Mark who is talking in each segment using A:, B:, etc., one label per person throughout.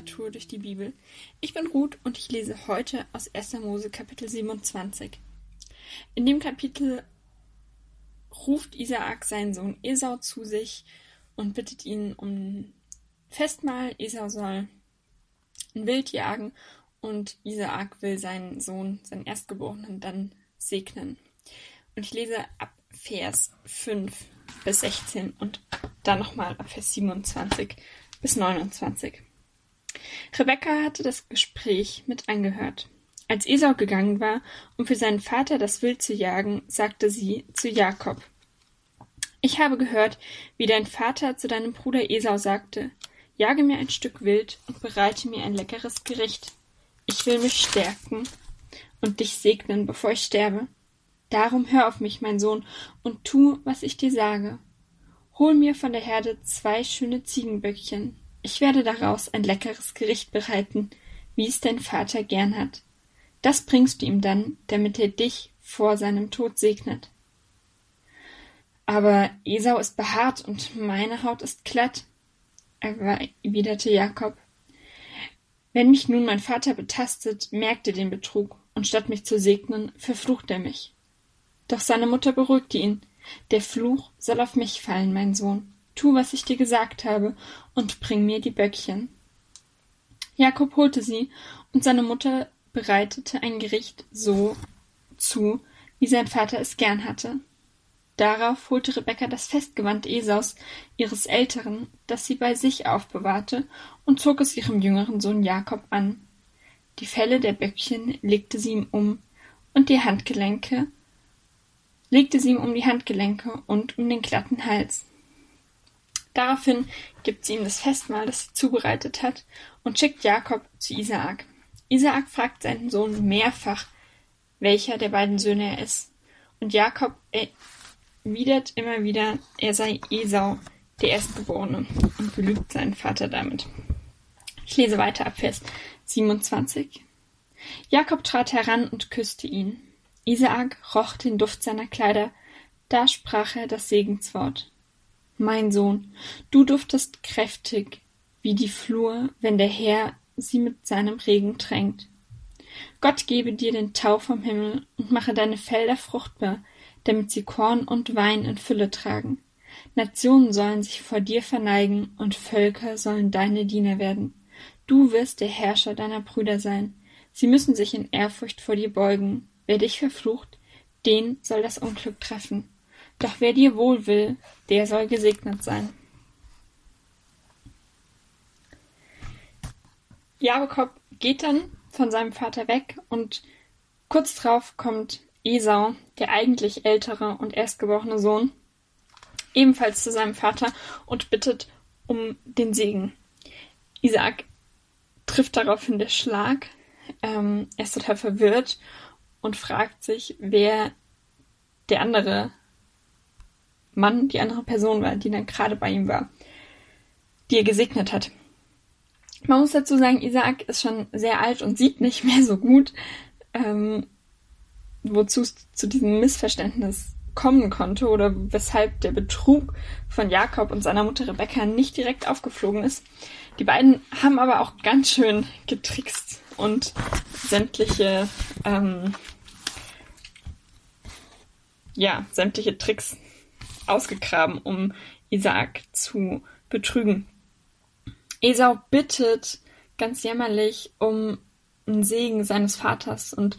A: Literatur durch die Bibel. Ich bin Ruth und ich lese heute aus 1. Mose Kapitel 27. In dem Kapitel ruft Isaak seinen Sohn Esau zu sich und bittet ihn um Festmahl. Esau soll ein Wild jagen und Isaak will seinen Sohn, seinen Erstgeborenen, dann segnen. Und ich lese ab Vers 5 bis 16 und dann nochmal ab Vers 27 bis 29. Rebekka hatte das Gespräch mit angehört. Als Esau gegangen war, um für seinen Vater das Wild zu jagen, sagte sie zu Jakob Ich habe gehört, wie dein Vater zu deinem Bruder Esau sagte Jage mir ein Stück Wild und bereite mir ein leckeres Gericht. Ich will mich stärken und dich segnen, bevor ich sterbe. Darum hör auf mich, mein Sohn, und tu, was ich dir sage. Hol mir von der Herde zwei schöne Ziegenböckchen. Ich werde daraus ein leckeres Gericht bereiten, wie es dein Vater gern hat. Das bringst du ihm dann, damit er dich vor seinem Tod segnet. Aber Esau ist behaart und meine Haut ist glatt, erwiderte Jakob. Wenn mich nun mein Vater betastet, merkt er den Betrug, und statt mich zu segnen, verflucht er mich. Doch seine Mutter beruhigte ihn. Der Fluch soll auf mich fallen, mein Sohn. Tu, was ich dir gesagt habe, und bring mir die Böckchen. Jakob holte sie, und seine Mutter bereitete ein Gericht so zu, wie sein Vater es gern hatte. Darauf holte Rebekka das Festgewand Esaus, ihres Älteren, das sie bei sich aufbewahrte, und zog es ihrem jüngeren Sohn Jakob an. Die Felle der Böckchen legte sie ihm um, und die Handgelenke legte sie ihm um die Handgelenke und um den glatten Hals. Daraufhin gibt sie ihm das Festmahl, das sie zubereitet hat, und schickt Jakob zu Isaak. Isaak fragt seinen Sohn mehrfach, welcher der beiden Söhne er ist, und Jakob erwidert immer wieder, er sei Esau, der Erstgeborene, und belügt seinen Vater damit. Ich lese weiter ab Vers 27. Jakob trat heran und küsste ihn. Isaak roch den Duft seiner Kleider, da sprach er das Segenswort. Mein Sohn, du duftest kräftig wie die Flur, wenn der Herr sie mit seinem Regen tränkt. Gott gebe dir den Tau vom Himmel und mache deine Felder fruchtbar, damit sie Korn und Wein in Fülle tragen. Nationen sollen sich vor dir verneigen und Völker sollen deine Diener werden. Du wirst der Herrscher deiner Brüder sein. Sie müssen sich in Ehrfurcht vor dir beugen, Wer dich verflucht, den soll das Unglück treffen. Doch wer dir wohl will, der soll gesegnet sein. Jakob geht dann von seinem Vater weg und kurz darauf kommt Esau, der eigentlich ältere und erstgeborene Sohn, ebenfalls zu seinem Vater und bittet um den Segen. Isaac trifft daraufhin der Schlag. Ähm, er ist total verwirrt und fragt sich, wer der andere Mann, die andere Person war, die dann gerade bei ihm war, die er gesegnet hat. Man muss dazu sagen, Isaac ist schon sehr alt und sieht nicht mehr so gut, ähm, wozu es zu diesem Missverständnis kommen konnte oder weshalb der Betrug von Jakob und seiner Mutter Rebecca nicht direkt aufgeflogen ist. Die beiden haben aber auch ganz schön getrickst und sämtliche ähm, ja, sämtliche Tricks ausgegraben, um Isaac zu betrügen. Esau bittet ganz jämmerlich um einen Segen seines Vaters und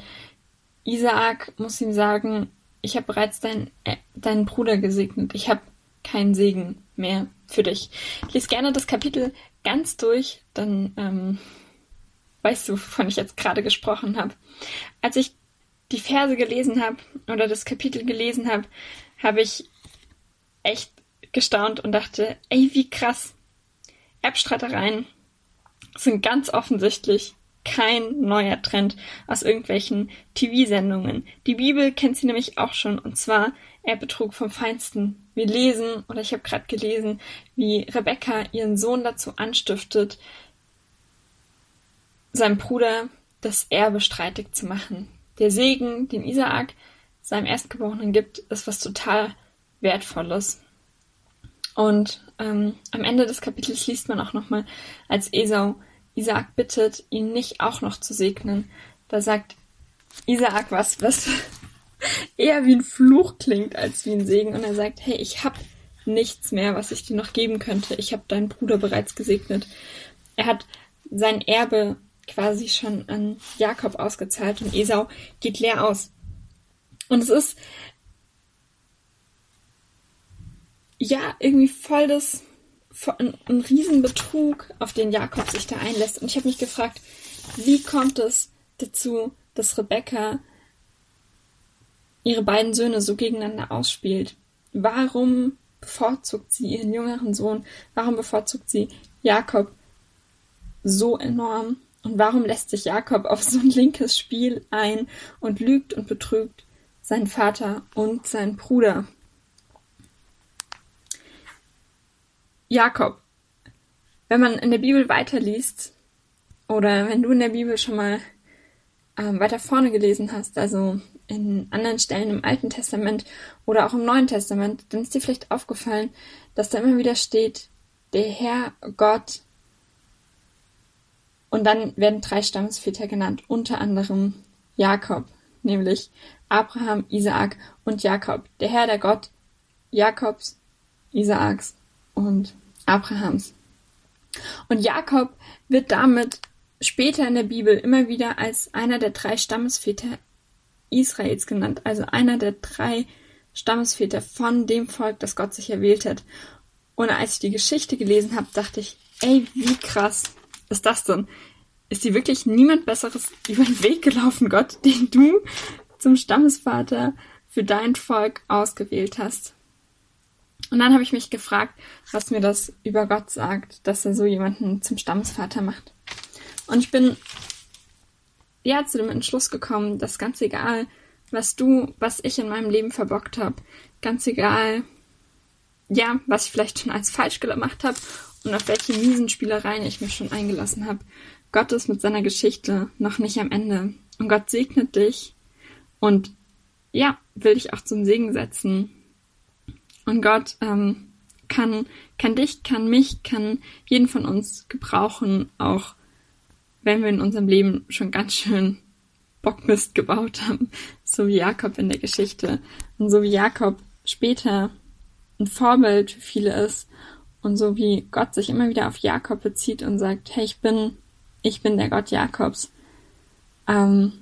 A: Isaac muss ihm sagen, ich habe bereits dein, äh, deinen Bruder gesegnet, ich habe keinen Segen mehr für dich. Lies gerne das Kapitel ganz durch, dann ähm, weißt du, wovon ich jetzt gerade gesprochen habe. Als ich die Verse gelesen habe oder das Kapitel gelesen habe, habe ich echt gestaunt und dachte, ey, wie krass. Erbstreitereien sind ganz offensichtlich kein neuer Trend aus irgendwelchen TV-Sendungen. Die Bibel kennt sie nämlich auch schon, und zwar Erbbetrug vom Feinsten. Wir lesen, oder ich habe gerade gelesen, wie Rebecca ihren Sohn dazu anstiftet, seinem Bruder das Erbe streitig zu machen. Der Segen, den Isaak seinem Erstgeborenen gibt, ist was total Wertvolles. Und ähm, am Ende des Kapitels liest man auch nochmal, als Esau Isaak bittet, ihn nicht auch noch zu segnen, da sagt Isaak was, was eher wie ein Fluch klingt als wie ein Segen. Und er sagt, hey, ich habe nichts mehr, was ich dir noch geben könnte. Ich habe deinen Bruder bereits gesegnet. Er hat sein Erbe quasi schon an Jakob ausgezahlt und Esau geht leer aus. Und es ist ja irgendwie voll das ein, ein Riesenbetrug, auf den Jakob sich da einlässt. Und ich habe mich gefragt, wie kommt es dazu, dass Rebecca ihre beiden Söhne so gegeneinander ausspielt? Warum bevorzugt sie ihren jüngeren Sohn? Warum bevorzugt sie Jakob so enorm? Und warum lässt sich Jakob auf so ein linkes Spiel ein und lügt und betrügt seinen Vater und seinen Bruder? Jakob. Wenn man in der Bibel weiterliest, oder wenn du in der Bibel schon mal ähm, weiter vorne gelesen hast, also in anderen Stellen im Alten Testament oder auch im Neuen Testament, dann ist dir vielleicht aufgefallen, dass da immer wieder steht, der Herr Gott und dann werden drei Stammesväter genannt, unter anderem Jakob, nämlich Abraham, Isaak und Jakob. Der Herr, der Gott Jakobs, Isaaks und Abrahams. Und Jakob wird damit später in der Bibel immer wieder als einer der drei Stammesväter Israels genannt, also einer der drei Stammesväter von dem Volk, das Gott sich erwählt hat. Und als ich die Geschichte gelesen habe, dachte ich, ey, wie krass ist das denn? Ist dir wirklich niemand Besseres über den Weg gelaufen, Gott, den du zum Stammesvater für dein Volk ausgewählt hast? Und dann habe ich mich gefragt, was mir das über Gott sagt, dass er so jemanden zum Stammesvater macht. Und ich bin ja zu dem Entschluss gekommen, dass ganz egal, was du, was ich in meinem Leben verbockt habe, ganz egal, ja, was ich vielleicht schon als falsch gemacht habe und auf welche miesen Spielereien ich mich schon eingelassen habe, Gott ist mit seiner Geschichte noch nicht am Ende. Und Gott segnet dich und ja, will dich auch zum Segen setzen. Und Gott ähm, kann, kann dich, kann mich, kann jeden von uns gebrauchen, auch wenn wir in unserem Leben schon ganz schön Bockmist gebaut haben, so wie Jakob in der Geschichte. Und so wie Jakob später ein Vorbild für viele ist und so wie Gott sich immer wieder auf Jakob bezieht und sagt, hey, ich bin, ich bin der Gott Jakobs. Ähm,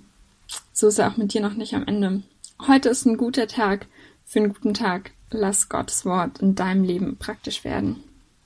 A: so ist er auch mit dir noch nicht am Ende. Heute ist ein guter Tag für einen guten Tag lass Gottes Wort in deinem Leben praktisch werden.